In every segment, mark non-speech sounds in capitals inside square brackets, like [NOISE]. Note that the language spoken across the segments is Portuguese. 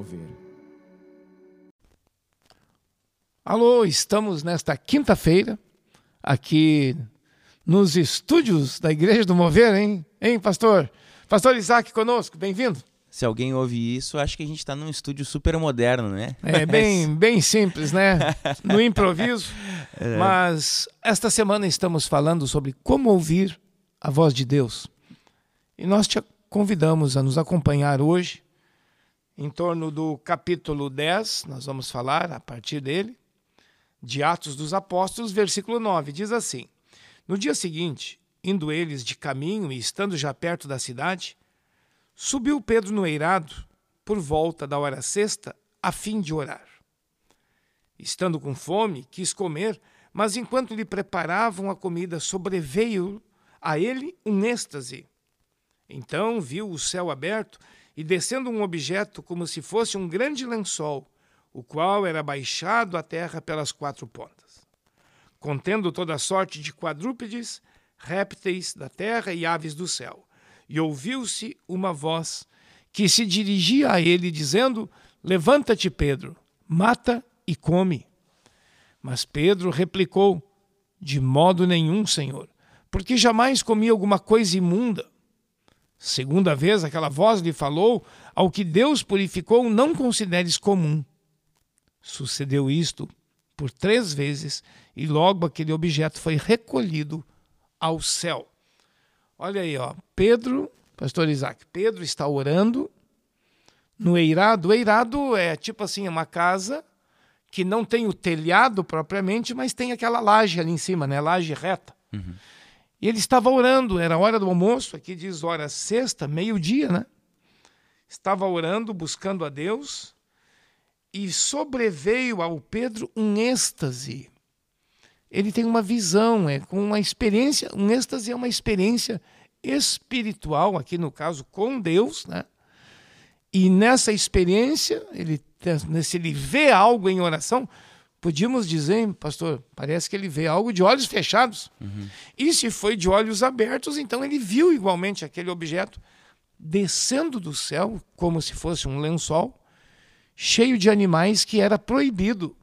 Mover. Alô, estamos nesta quinta-feira aqui nos estúdios da Igreja do Mover, hein? Hein, pastor? Pastor Isaac conosco, bem-vindo. Se alguém ouve isso, acho que a gente está num estúdio super moderno, né? É [LAUGHS] bem, bem simples, né? No improviso. [LAUGHS] É. Mas esta semana estamos falando sobre como ouvir a voz de Deus. E nós te convidamos a nos acompanhar hoje, em torno do capítulo 10, nós vamos falar a partir dele, de Atos dos Apóstolos, versículo 9. Diz assim: No dia seguinte, indo eles de caminho e estando já perto da cidade, Subiu Pedro no eirado, por volta da hora sexta, a fim de orar. Estando com fome, quis comer, mas enquanto lhe preparavam a comida, sobreveio a ele um êxtase. Então viu o céu aberto e descendo um objeto como se fosse um grande lençol, o qual era baixado à terra pelas quatro pontas, contendo toda sorte de quadrúpedes, répteis da terra e aves do céu e ouviu-se uma voz que se dirigia a ele, dizendo: Levanta-te, Pedro, mata e come. Mas Pedro replicou: De modo nenhum, Senhor, porque jamais comi alguma coisa imunda. Segunda vez aquela voz lhe falou: Ao que Deus purificou, não consideres comum. Sucedeu isto por três vezes, e logo aquele objeto foi recolhido ao céu. Olha aí, ó. Pedro, pastor Isaac, Pedro está orando no eirado. O eirado é tipo assim, uma casa que não tem o telhado propriamente, mas tem aquela laje ali em cima, né? Laje reta. Uhum. E ele estava orando, era hora do almoço, aqui diz hora sexta, meio-dia, né? Estava orando, buscando a Deus, e sobreveio ao Pedro um êxtase ele tem uma visão, é com uma experiência, um êxtase é uma experiência espiritual, aqui no caso com Deus, né? E nessa experiência, ele, se ele vê algo em oração, podíamos dizer, pastor, parece que ele vê algo de olhos fechados. Uhum. E se foi de olhos abertos, então ele viu igualmente aquele objeto descendo do céu, como se fosse um lençol, cheio de animais que era proibido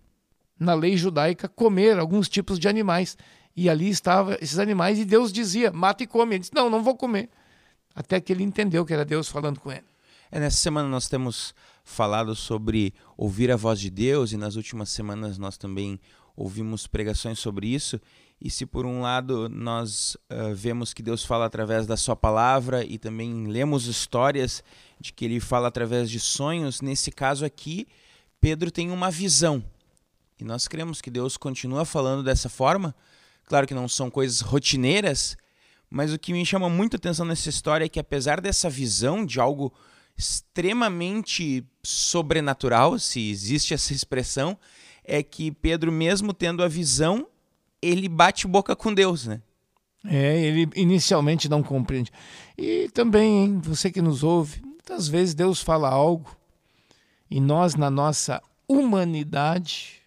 na lei judaica comer alguns tipos de animais. E ali estavam esses animais e Deus dizia: mata e come. Ele disse: não, não vou comer. Até que ele entendeu que era Deus falando com ele. É, nessa semana nós temos falado sobre ouvir a voz de Deus e nas últimas semanas nós também ouvimos pregações sobre isso. E se por um lado nós uh, vemos que Deus fala através da sua palavra e também lemos histórias de que ele fala através de sonhos, nesse caso aqui, Pedro tem uma visão e nós cremos que Deus continua falando dessa forma. Claro que não são coisas rotineiras, mas o que me chama muito atenção nessa história é que, apesar dessa visão de algo extremamente sobrenatural, se existe essa expressão, é que Pedro, mesmo tendo a visão, ele bate boca com Deus, né? É, ele inicialmente não compreende. E também, hein, você que nos ouve, muitas vezes Deus fala algo e nós, na nossa humanidade,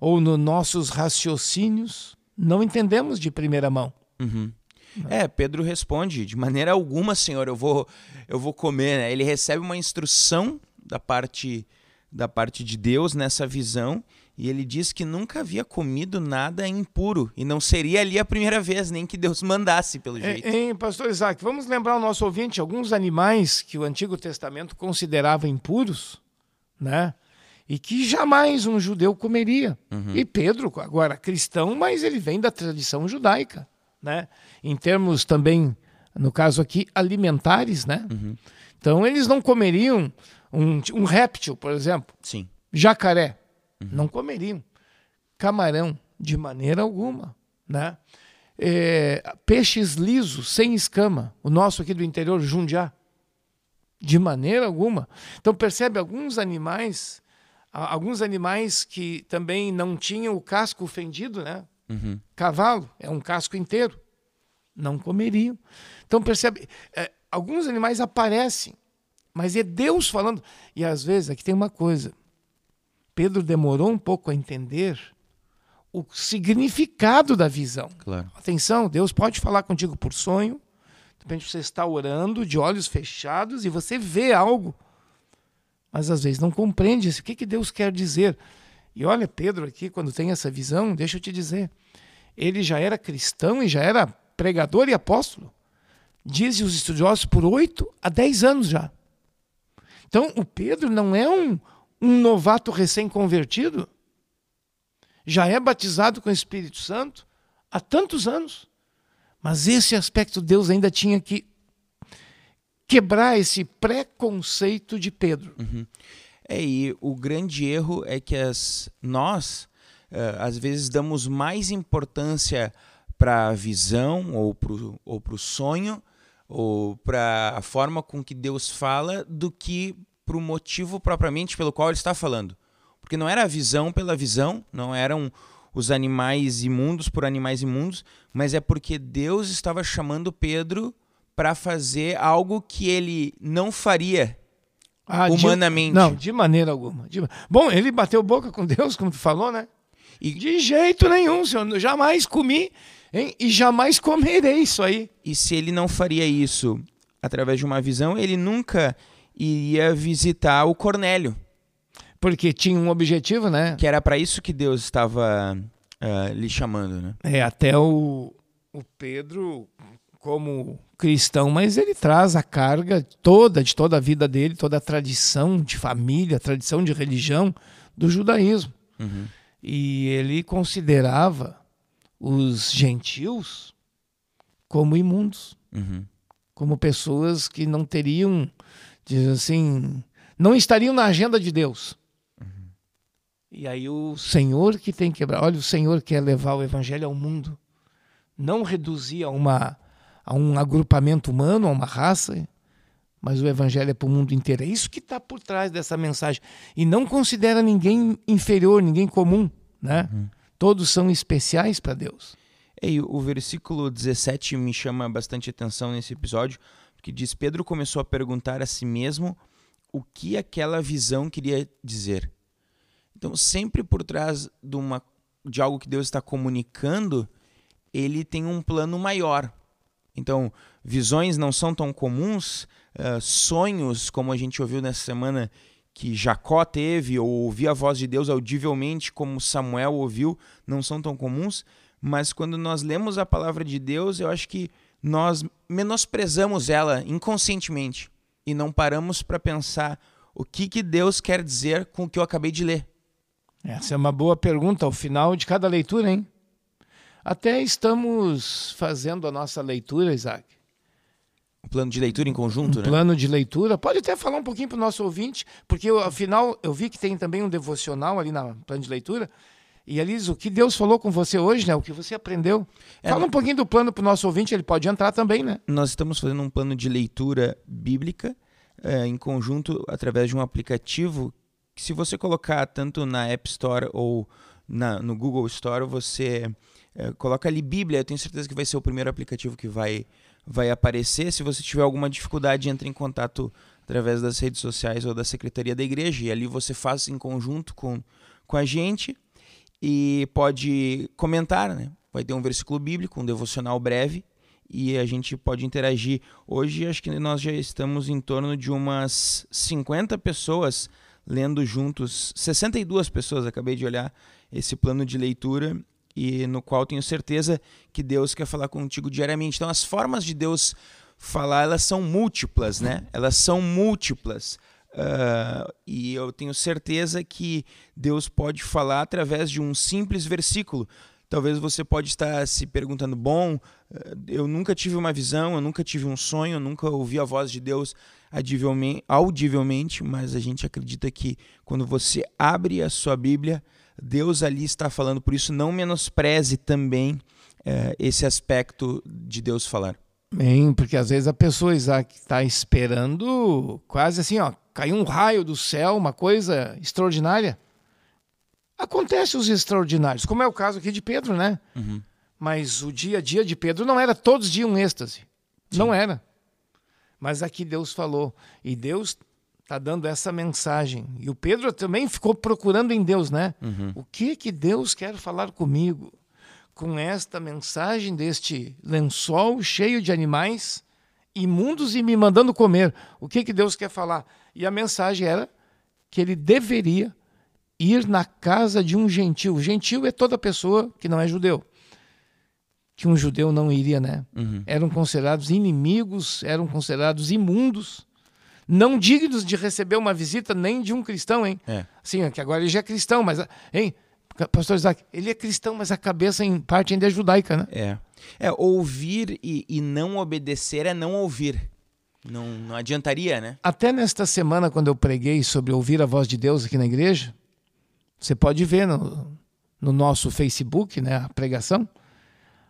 ou nos nossos raciocínios, não entendemos de primeira mão. Uhum. É, Pedro responde: de maneira alguma, Senhor, eu vou, eu vou comer. Né? Ele recebe uma instrução da parte da parte de Deus nessa visão e ele diz que nunca havia comido nada impuro e não seria ali a primeira vez nem que Deus mandasse pelo jeito. Hein, pastor Isaac, vamos lembrar o nosso ouvinte alguns animais que o Antigo Testamento considerava impuros, né? e que jamais um judeu comeria. Uhum. E Pedro, agora cristão, mas ele vem da tradição judaica, né? Em termos também, no caso aqui, alimentares, né? Uhum. Então eles não comeriam um, um réptil, por exemplo. Sim. Jacaré. Uhum. Não comeriam. Camarão, de maneira alguma, né? É, peixes lisos, sem escama. O nosso aqui do interior, jundiá. De maneira alguma. Então percebe alguns animais alguns animais que também não tinham o casco fendido, né? Uhum. Cavalo é um casco inteiro, não comeriam. Então percebe, é, alguns animais aparecem, mas é Deus falando. E às vezes aqui tem uma coisa. Pedro demorou um pouco a entender o significado da visão. Claro. Atenção, Deus pode falar contigo por sonho. De repente você está orando de olhos fechados e você vê algo mas às vezes não compreende o que, que Deus quer dizer. E olha, Pedro aqui, quando tem essa visão, deixa eu te dizer, ele já era cristão e já era pregador e apóstolo. Dizem os estudiosos por oito a dez anos já. Então, o Pedro não é um, um novato recém-convertido. Já é batizado com o Espírito Santo há tantos anos. Mas esse aspecto Deus ainda tinha que quebrar esse preconceito de Pedro. Uhum. É, e o grande erro é que as, nós, uh, às vezes, damos mais importância para a visão ou para o sonho ou para a forma com que Deus fala do que para o motivo propriamente pelo qual ele está falando. Porque não era a visão pela visão, não eram os animais imundos por animais imundos, mas é porque Deus estava chamando Pedro para fazer algo que ele não faria ah, humanamente. De, não, de maneira alguma. De, bom, ele bateu boca com Deus, como tu falou, né? E, de jeito nenhum, senhor. Jamais comi hein? e jamais comerei isso aí. E se ele não faria isso através de uma visão, ele nunca iria visitar o Cornélio. Porque tinha um objetivo, né? Que era para isso que Deus estava uh, lhe chamando, né? É, até o, o Pedro, como cristão, mas ele traz a carga toda, de toda a vida dele, toda a tradição de família, tradição de religião do judaísmo. Uhum. E ele considerava os gentios como imundos, uhum. como pessoas que não teriam diz assim, não estariam na agenda de Deus. Uhum. E aí o Senhor que tem que quebrar. Olha, o Senhor quer levar o evangelho ao mundo. Não reduzir a, uma, a um agrupamento humano, a uma raça, mas o evangelho é para o mundo inteiro. É isso que está por trás dessa mensagem. E não considera ninguém inferior, ninguém comum. Né? Uhum. Todos são especiais para Deus. E o versículo 17 me chama bastante atenção nesse episódio, que diz: Pedro começou a perguntar a si mesmo o que aquela visão queria dizer. Então, sempre por trás de, uma, de algo que Deus está comunicando, ele tem um plano maior. Então, visões não são tão comuns, uh, sonhos, como a gente ouviu nessa semana que Jacó teve, ou ouvir a voz de Deus audivelmente, como Samuel ouviu, não são tão comuns, mas quando nós lemos a palavra de Deus, eu acho que nós menosprezamos ela inconscientemente e não paramos para pensar o que, que Deus quer dizer com o que eu acabei de ler. Essa é uma boa pergunta ao final de cada leitura, hein? Até estamos fazendo a nossa leitura, Isaac. Um plano de leitura em conjunto, um né? Plano de leitura. Pode até falar um pouquinho para o nosso ouvinte, porque eu, afinal eu vi que tem também um devocional ali na plano de leitura. E Elis, o que Deus falou com você hoje, né? O que você aprendeu. É, Fala um pouquinho do plano para o nosso ouvinte, ele pode entrar também, né? Nós estamos fazendo um plano de leitura bíblica é, em conjunto através de um aplicativo que se você colocar tanto na App Store ou na, no Google Store, você é, coloca ali Bíblia, eu tenho certeza que vai ser o primeiro aplicativo que vai, vai aparecer. Se você tiver alguma dificuldade, entre em contato através das redes sociais ou da Secretaria da Igreja e ali você faz em conjunto com, com a gente e pode comentar, né? Vai ter um versículo bíblico, um devocional breve e a gente pode interagir. Hoje acho que nós já estamos em torno de umas 50 pessoas lendo juntos, 62 pessoas, acabei de olhar esse plano de leitura e no qual tenho certeza que Deus quer falar contigo diariamente. Então as formas de Deus falar, elas são múltiplas, né? Elas são múltiplas. Uh, e eu tenho certeza que Deus pode falar através de um simples versículo. Talvez você pode estar se perguntando: bom, ah, eu nunca tive uma visão, eu nunca tive um sonho, eu nunca ouvi a voz de Deus audivelmente, mas a gente acredita que quando você abre a sua Bíblia, Deus ali está falando. Por isso, não menospreze também uh, esse aspecto de Deus falar. Bem, porque às vezes a pessoa está esperando quase assim, ó, caiu um raio do céu, uma coisa extraordinária. Acontece os extraordinários, como é o caso aqui de Pedro, né? Uhum. Mas o dia a dia de Pedro não era todos os dias um êxtase. Sim. Não era. Mas aqui Deus falou. E Deus está dando essa mensagem. E o Pedro também ficou procurando em Deus, né? Uhum. O que que Deus quer falar comigo? com esta mensagem deste lençol cheio de animais imundos e me mandando comer. O que, que Deus quer falar? E a mensagem era que ele deveria ir na casa de um gentil. Gentil é toda pessoa que não é judeu. Que um judeu não iria, né? Uhum. Eram considerados inimigos, eram considerados imundos, não dignos de receber uma visita nem de um cristão, hein? É. Sim, que agora ele já é cristão, mas, hein? Pastor Isaac, ele é cristão, mas a cabeça em parte ainda é judaica, né? É. É, ouvir e, e não obedecer é não ouvir. Não, não adiantaria, né? Até nesta semana, quando eu preguei sobre ouvir a voz de Deus aqui na igreja, você pode ver no, no nosso Facebook, né, a pregação,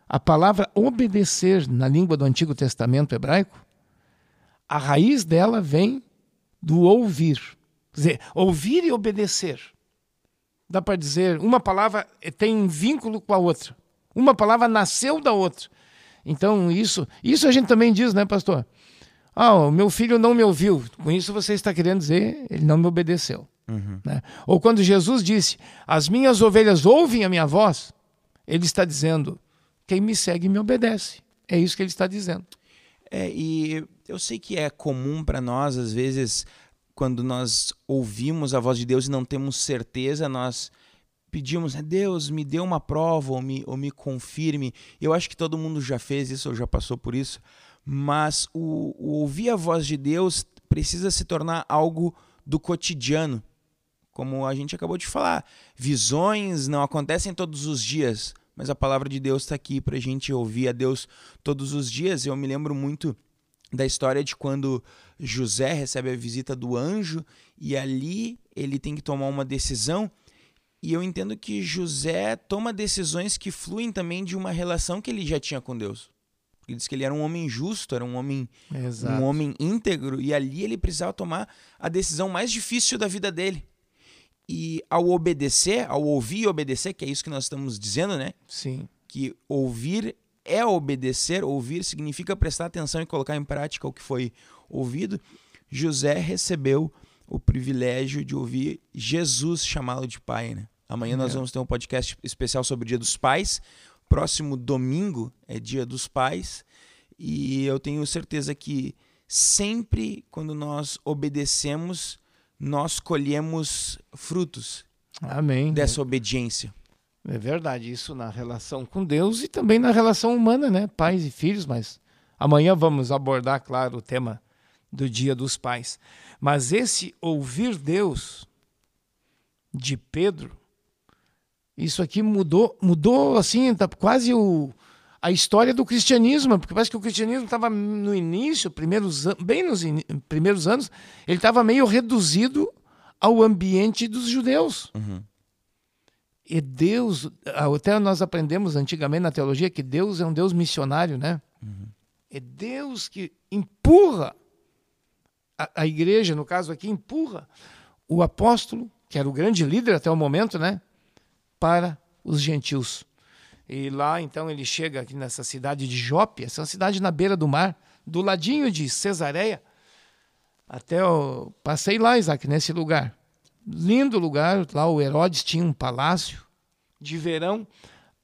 a palavra obedecer na língua do Antigo Testamento hebraico, a raiz dela vem do ouvir. Quer dizer, ouvir e obedecer. Dá para dizer, uma palavra tem um vínculo com a outra. Uma palavra nasceu da outra. Então, isso, isso a gente também diz, né, pastor? Ah, o meu filho não me ouviu. Com isso você está querendo dizer, ele não me obedeceu. Uhum. Né? Ou quando Jesus disse: As minhas ovelhas ouvem a minha voz, ele está dizendo: Quem me segue me obedece. É isso que ele está dizendo. É, e eu sei que é comum para nós, às vezes, quando nós ouvimos a voz de Deus e não temos certeza, nós pedimos, né, Deus, me dê uma prova ou me, ou me confirme. Eu acho que todo mundo já fez isso ou já passou por isso, mas o, o ouvir a voz de Deus precisa se tornar algo do cotidiano como a gente acabou de falar, visões não acontecem todos os dias, mas a palavra de Deus está aqui para a gente ouvir a Deus todos os dias. Eu me lembro muito da história de quando José recebe a visita do anjo e ali ele tem que tomar uma decisão. E eu entendo que José toma decisões que fluem também de uma relação que ele já tinha com Deus. Ele diz que ele era um homem justo, era um homem, Exato. um homem íntegro, e ali ele precisava tomar a decisão mais difícil da vida dele. E ao obedecer, ao ouvir e obedecer, que é isso que nós estamos dizendo, né? Sim. Que ouvir é obedecer, ouvir significa prestar atenção e colocar em prática o que foi ouvido. José recebeu o privilégio de ouvir Jesus chamá-lo de pai, né? Amanhã é. nós vamos ter um podcast especial sobre o Dia dos Pais. Próximo domingo é Dia dos Pais. E eu tenho certeza que sempre quando nós obedecemos, nós colhemos frutos Amém. dessa obediência. É verdade, isso na relação com Deus e também na relação humana, né? Pais e filhos, mas amanhã vamos abordar, claro, o tema do Dia dos Pais. Mas esse ouvir Deus de Pedro, isso aqui mudou, mudou assim, tá quase o, a história do cristianismo, porque parece que o cristianismo estava no início, primeiros, bem nos in, primeiros anos, ele estava meio reduzido ao ambiente dos judeus. Uhum. E Deus, até nós aprendemos antigamente na teologia que Deus é um Deus missionário, né? Uhum. É Deus que empurra a, a igreja, no caso aqui, empurra o apóstolo, que era o grande líder até o momento, né? Para os gentios. E lá, então, ele chega aqui nessa cidade de Jope, essa é cidade na beira do mar, do ladinho de Cesareia. Até eu passei lá, Isaac, nesse lugar. Lindo lugar, lá o Herodes tinha um palácio de verão.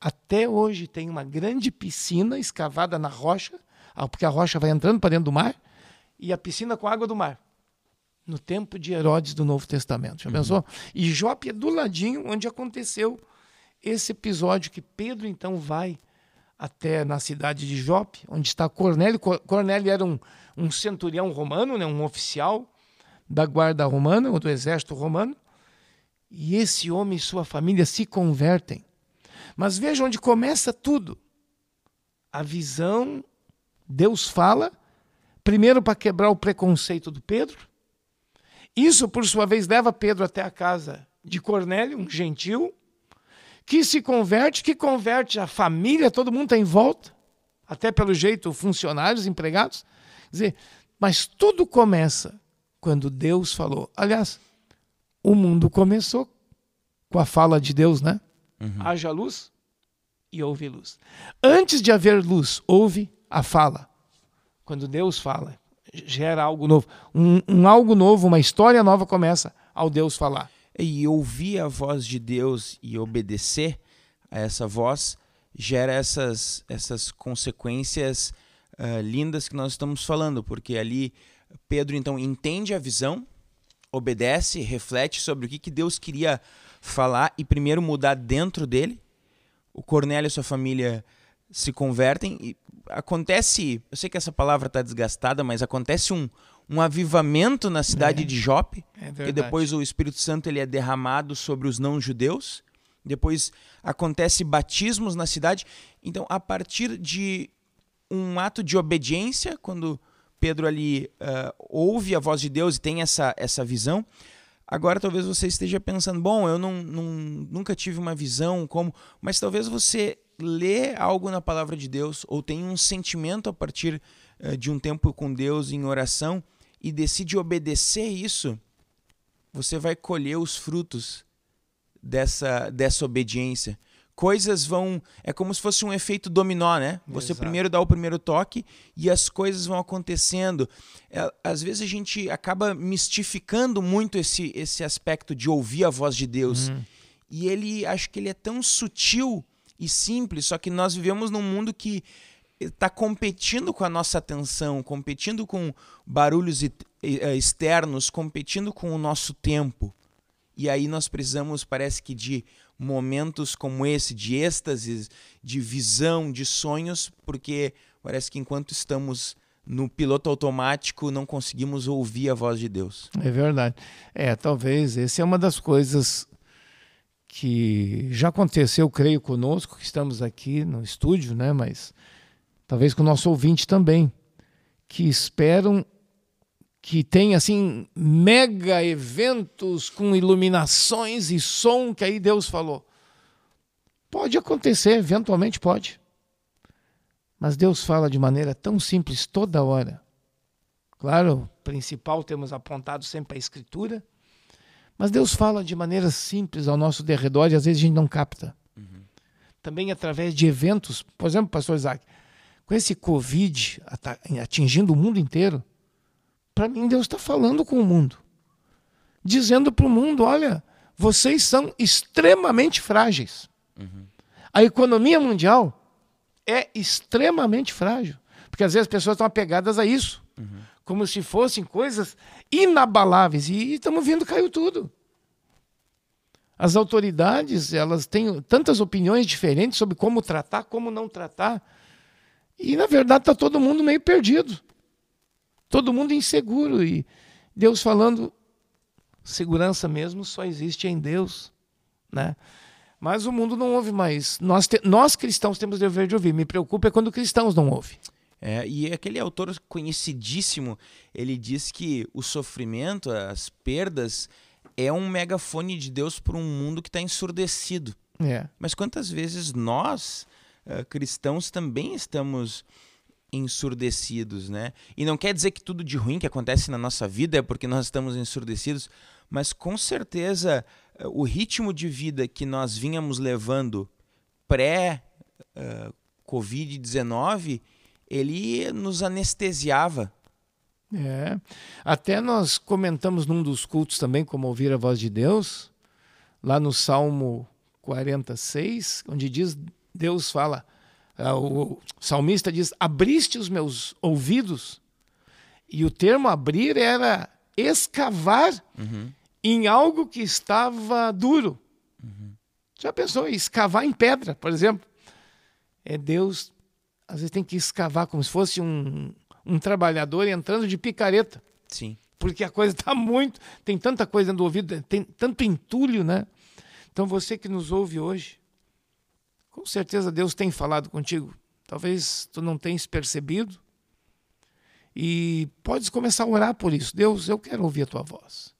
Até hoje tem uma grande piscina escavada na rocha, ah, porque a rocha vai entrando para dentro do mar, e a piscina com água do mar. No tempo de Herodes do Novo Testamento. Já uhum. pensou? E Jope é do ladinho onde aconteceu esse episódio que Pedro então vai até na cidade de Jope, onde está Cornélio. Cornélio era um, um centurião romano, né, um oficial da guarda romana, ou do exército romano. E esse homem e sua família se convertem. Mas veja onde começa tudo. A visão, Deus fala, primeiro para quebrar o preconceito do Pedro. Isso, por sua vez, leva Pedro até a casa de Cornélio, um gentil, que se converte, que converte a família, todo mundo está em volta, até pelo jeito, funcionários, empregados. Quer dizer, mas tudo começa quando Deus falou. Aliás, o mundo começou com a fala de Deus, né? Uhum. Haja luz e houve luz. Antes de haver luz, houve a fala. Quando Deus fala, gera algo novo. Um, um algo novo, uma história nova começa ao Deus falar e ouvir a voz de Deus e obedecer a essa voz gera essas, essas consequências uh, lindas que nós estamos falando, porque ali Pedro então entende a visão, obedece, reflete sobre o que, que Deus queria falar e primeiro mudar dentro dele. O Cornélio e sua família se convertem e acontece, eu sei que essa palavra está desgastada, mas acontece um, um avivamento na cidade É. de Jope, É e depois o Espírito Santo ele é derramado sobre os não-judeus. Depois acontece batismos na cidade. Então, a partir de um ato de obediência, quando Pedro ali ah, ouve a voz de Deus e tem essa, essa visão, agora talvez você esteja pensando, bom, eu não, não- nunca tive uma visão como, mas talvez você lê algo na palavra de Deus ou tem um sentimento a partir eh, de um tempo com Deus em oração e decide obedecer isso, você vai colher os frutos dessa, dessa obediência. Coisas vão. É como se fosse um efeito dominó, né? Você Exato. primeiro dá o primeiro toque e as coisas vão acontecendo. É, às vezes a gente acaba mistificando muito esse, esse aspecto de ouvir a voz de Deus. E ele, acho que ele é tão sutil e simples, só que nós vivemos num mundo que está competindo com a nossa atenção, competindo com barulhos eh, externos, competindo com o nosso tempo. E aí nós precisamos, parece que, de momentos como esse, de êxtases, de visão, de sonhos, porque parece que enquanto estamos no piloto automático, não conseguimos ouvir a voz de Deus. É verdade. É, talvez essa é uma das coisas que já aconteceu, creio, conosco, que estamos aqui no estúdio, né? Mas talvez com o nosso ouvinte também, que esperam que tenha assim mega eventos com iluminações e som que aí Deus falou. Pode acontecer, eventualmente pode. Mas Deus fala de maneira tão simples toda hora. Claro, o principal temos apontado sempre a Escritura, mas Deus fala de maneira simples ao nosso derredor e às vezes a gente não capta. Também através de eventos, por exemplo, pastor Isaac, com esse Covid atingindo o mundo inteiro, para mim Deus está falando com o mundo, dizendo para o mundo: olha, vocês são extremamente frágeis. A economia mundial é extremamente frágil, porque às vezes as pessoas estão apegadas a isso como se fossem coisas inabaláveis e estamos vendo caiu tudo. As autoridades, elas têm tantas opiniões diferentes sobre como tratar, como não tratar. E na verdade está todo mundo meio perdido. Todo mundo inseguro e Deus falando segurança mesmo só existe em Deus, né? Mas o mundo não ouve mais. Nós, te- nós cristãos temos o dever de ouvir. Me preocupa é quando cristãos não ouvem. É, e aquele autor conhecidíssimo, ele diz que o sofrimento, as perdas, é um megafone de Deus para um mundo que está ensurdecido. É. Mas quantas vezes nós, eh, cristãos, também estamos ensurdecidos, né? E não quer dizer que tudo de ruim que acontece na nossa vida é porque nós estamos ensurdecidos, mas com certeza eh, o ritmo de vida que nós vínhamos levando pré eh, Covid-19, ele nos anestesiava. É. Até nós comentamos num dos cultos também, como ouvir a voz de Deus, lá no Salmo 46, onde diz, Deus fala, o salmista diz, abriste os meus ouvidos, e o termo abrir era escavar em algo que estava duro. Já pensou em escavar em pedra, por exemplo? É Deus, às vezes tem que escavar como se fosse um, um trabalhador entrando de picareta, Sim. porque a coisa está muito, tem tanta coisa dentro do ouvido, tem tanto entulho, né? Então você que nos ouve hoje, com certeza Deus tem falado contigo. Talvez tu não tenhas percebido. E podes começar a orar por isso. Deus, eu quero ouvir a tua voz.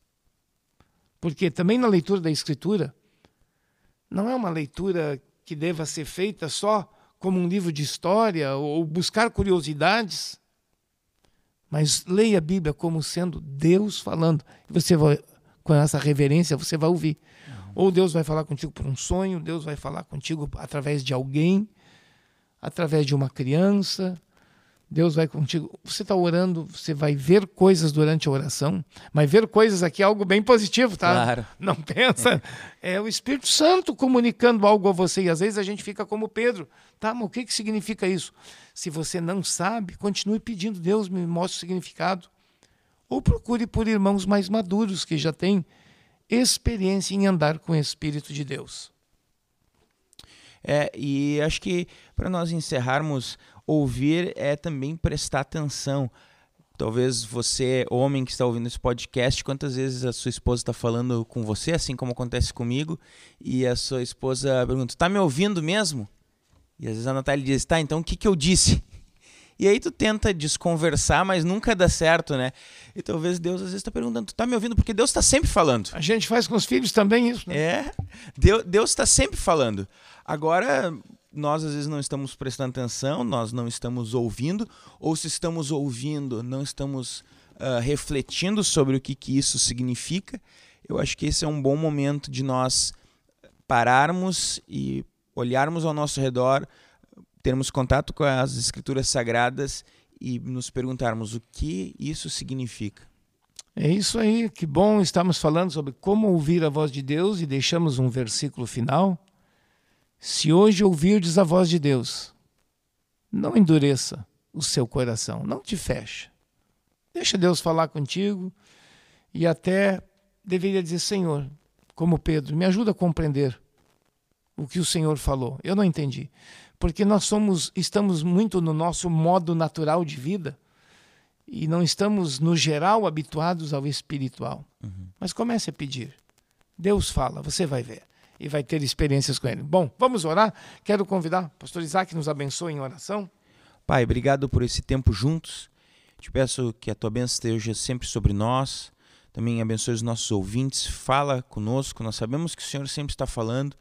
Porque também na leitura da Escritura, não é uma leitura que deva ser feita só como um livro de história ou buscar curiosidades, mas leia a Bíblia como sendo Deus falando. Você vai, com essa reverência, você vai ouvir. Ou Deus vai falar contigo por um sonho, Deus vai falar contigo através de alguém, através de uma criança. Deus vai contigo. Você está orando, você vai ver coisas durante a oração, mas ver coisas aqui é algo bem positivo, tá? Claro. [LAUGHS] Não pensa. É o Espírito Santo comunicando algo a você. E às vezes a gente fica como Pedro. Tá, mas o que, que significa isso? Se você não sabe, continue pedindo. Deus me mostre o significado. ou procure por irmãos mais maduros que já têm experiência em andar com o Espírito de Deus. É, e acho que para nós encerrarmos, ouvir é também prestar atenção. Talvez você, homem que está ouvindo esse podcast, quantas vezes a sua esposa está falando com você, assim como acontece comigo, e a sua esposa pergunta: "Tá me ouvindo mesmo?" E às vezes a Natália diz: "Tá, então o que que eu disse?" E aí tu tenta desconversar, mas nunca dá certo, né? E talvez Deus às vezes está perguntando: "Tu tá me ouvindo?" Porque Deus está sempre falando. A gente faz com os filhos também isso, né? É. Deus está sempre falando. Agora, nós às vezes não estamos prestando atenção, nós não estamos ouvindo, ou se estamos ouvindo, não estamos uh, refletindo sobre o que, que isso significa. Eu acho que esse é um bom momento de nós pararmos e olharmos ao nosso redor, termos contato com as escrituras sagradas e nos perguntarmos o que isso significa. É isso aí, que bom estamos falando sobre como ouvir a voz de Deus e deixamos um versículo final. Se hoje ouvirdes a voz de Deus, não endureça o seu coração, não te feche. Deixa Deus falar contigo e até deveria dizer: Senhor, como Pedro, me ajuda a compreender o que o Senhor falou. Eu não entendi. Porque nós somos, estamos muito no nosso modo natural de vida e não estamos, no geral, habituados ao espiritual. Uhum. Mas comece a pedir. Deus fala, você vai ver. E vai ter experiências com ele. Bom, vamos orar? Quero convidar o pastor Isaac nos abençoe em oração. Pai, obrigado por esse tempo juntos. Te peço que a tua bênção esteja sempre sobre nós. Também abençoe os nossos ouvintes. Fala conosco. Nós sabemos que o Senhor sempre está falando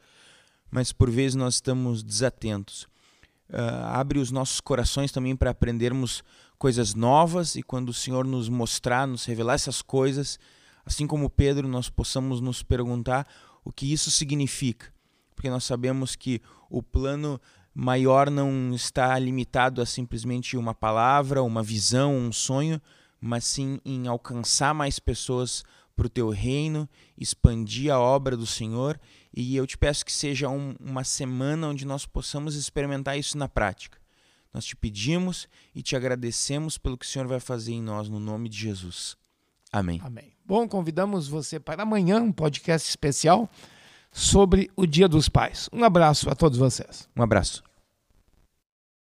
mas por vezes nós estamos desatentos. Uh, abre os nossos corações também para aprendermos coisas novas e quando o Senhor nos mostrar, nos revelar essas coisas, assim como Pedro, nós possamos nos perguntar o que isso significa, porque nós sabemos que o plano maior não está limitado a simplesmente uma palavra, uma visão, um sonho, mas sim em alcançar mais pessoas para o teu reino, expandir a obra do Senhor e eu te peço que seja um, uma semana onde nós possamos experimentar isso na prática. Nós te pedimos e te agradecemos pelo que o Senhor vai fazer em nós, no nome de Jesus. Amém. Amém. Bom, convidamos você para amanhã um podcast especial sobre o Dia dos Pais. Um abraço a todos vocês. Um abraço.